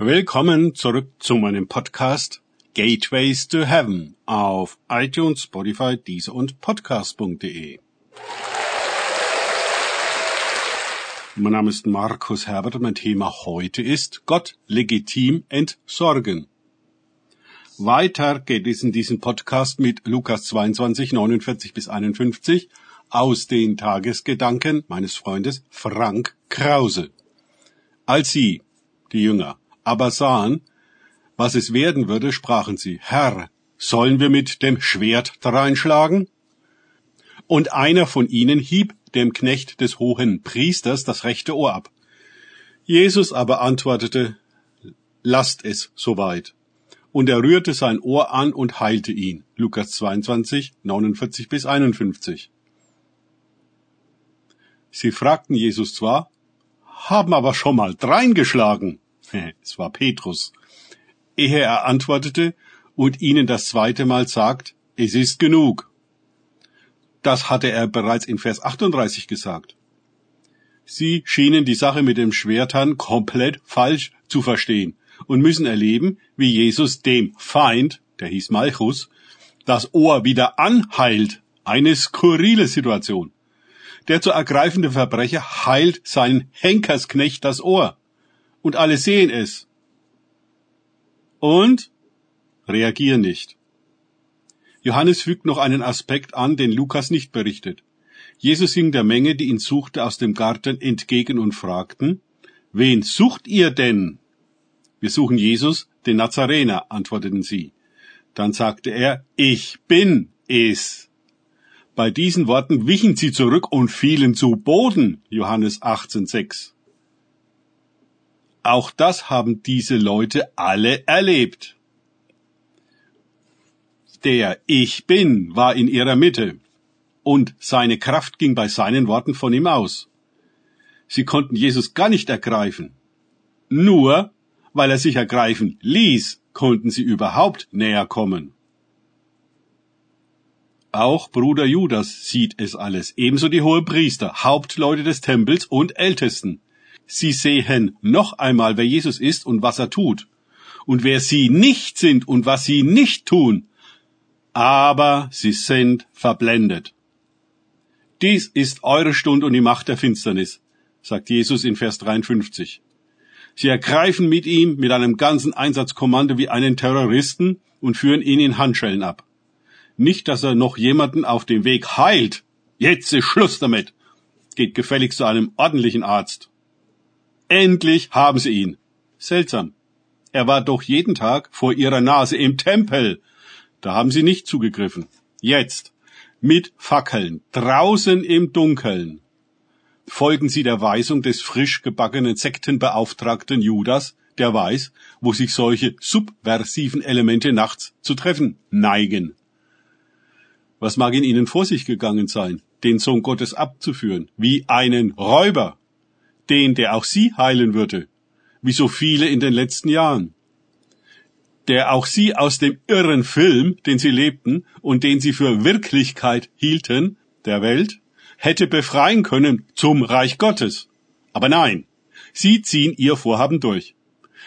Willkommen zurück zu meinem Podcast Gateways to Heaven auf iTunes, Spotify, Deezer und Podcast.de. Mein Name ist Markus Herbert. Mein Thema heute ist Gott legitim entsorgen. Weiter geht es in diesem Podcast mit Lukas 22, 49 bis 51 aus den Tagesgedanken meines Freundes Frank Krause. Als sie, die Jünger, aber sahen, was es werden würde, sprachen sie, Herr, sollen wir mit dem Schwert dreinschlagen? Und einer von ihnen hieb dem Knecht des hohen Priesters das rechte Ohr ab. Jesus aber antwortete, lasst es soweit. Und er rührte sein Ohr an und heilte ihn. Lukas 22, 49 bis 51. Sie fragten Jesus zwar, haben aber schon mal dreingeschlagen. Es war Petrus, ehe er antwortete und ihnen das zweite Mal sagt, es ist genug. Das hatte er bereits in Vers 38 gesagt. Sie schienen die Sache mit dem Schwertern komplett falsch zu verstehen und müssen erleben, wie Jesus dem Feind, der hieß Malchus, das Ohr wieder anheilt. Eine skurrile Situation. Der zu ergreifende Verbrecher heilt seinen Henkersknecht das Ohr und alle sehen es. Und reagieren nicht. Johannes fügt noch einen Aspekt an, den Lukas nicht berichtet. Jesus ging der Menge, die ihn suchte, aus dem Garten entgegen und fragten, Wen sucht ihr denn? Wir suchen Jesus, den Nazarener, antworteten sie. Dann sagte er, Ich bin es. Bei diesen Worten wichen sie zurück und fielen zu Boden, Johannes 18,6. Auch das haben diese Leute alle erlebt. Der Ich bin war in ihrer Mitte und seine Kraft ging bei seinen Worten von ihm aus. Sie konnten Jesus gar nicht ergreifen. Nur weil er sich ergreifen ließ, konnten sie überhaupt näher kommen. Auch Bruder Judas sieht es alles, ebenso die Hohepriester, Hauptleute des Tempels und Ältesten. Sie sehen noch einmal, wer Jesus ist und was er tut. Und wer sie nicht sind und was sie nicht tun. Aber sie sind verblendet. Dies ist eure Stunde und die Macht der Finsternis, sagt Jesus in Vers 53. Sie ergreifen mit ihm mit einem ganzen Einsatzkommando wie einen Terroristen und führen ihn in Handschellen ab. Nicht, dass er noch jemanden auf dem Weg heilt. Jetzt ist Schluss damit. Geht gefälligst zu einem ordentlichen Arzt. Endlich haben sie ihn. Seltsam. Er war doch jeden Tag vor ihrer Nase im Tempel. Da haben sie nicht zugegriffen. Jetzt. Mit Fackeln. Draußen im Dunkeln. Folgen sie der Weisung des frisch gebackenen Sektenbeauftragten Judas, der weiß, wo sich solche subversiven Elemente nachts zu treffen neigen. Was mag in ihnen vor sich gegangen sein, den Sohn Gottes abzuführen, wie einen Räuber? Den, der auch sie heilen würde, wie so viele in den letzten Jahren, der auch sie aus dem irren Film, den sie lebten und den sie für Wirklichkeit hielten, der Welt, hätte befreien können zum Reich Gottes. Aber nein, sie ziehen ihr Vorhaben durch.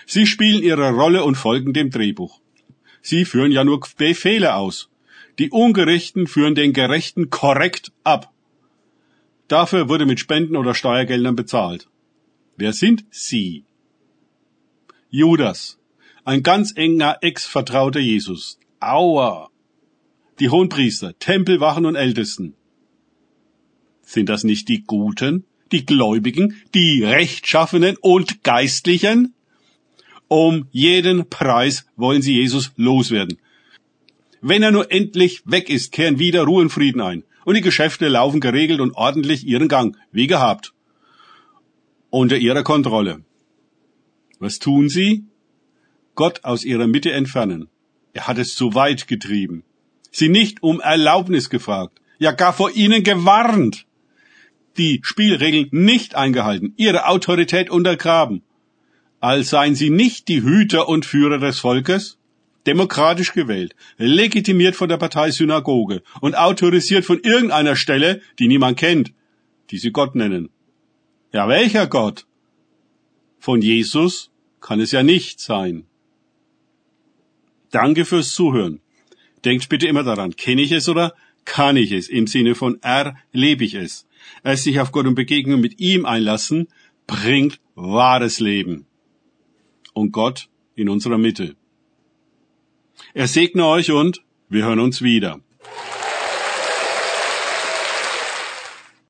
Sie spielen ihre Rolle und folgen dem Drehbuch. Sie führen ja nur Befehle aus. Die Ungerechten führen den Gerechten korrekt ab. Dafür wurde mit Spenden oder Steuergeldern bezahlt. Wer sind sie? Judas, ein ganz enger Ex-Vertrauter Jesus. Aua! Die Hohenpriester, Tempelwachen und Ältesten. Sind das nicht die Guten, die Gläubigen, die Rechtschaffenen und Geistlichen? Um jeden Preis wollen sie Jesus loswerden. Wenn er nur endlich weg ist, kehren wieder Ruhe und Frieden ein. Und die Geschäfte laufen geregelt und ordentlich ihren Gang, wie gehabt unter ihrer Kontrolle. Was tun sie? Gott aus ihrer Mitte entfernen. Er hat es zu weit getrieben. Sie nicht um Erlaubnis gefragt, ja gar vor ihnen gewarnt. Die Spielregeln nicht eingehalten, ihre Autorität untergraben. Als seien sie nicht die Hüter und Führer des Volkes, demokratisch gewählt, legitimiert von der Partei Synagoge und autorisiert von irgendeiner Stelle, die niemand kennt, die sie Gott nennen. Ja, welcher Gott? Von Jesus kann es ja nicht sein. Danke fürs Zuhören. Denkt bitte immer daran, kenne ich es oder kann ich es? Im Sinne von erlebe ich es. Es sich auf Gott und Begegnung mit ihm einlassen, bringt wahres Leben. Und Gott in unserer Mitte. Er segne euch und wir hören uns wieder.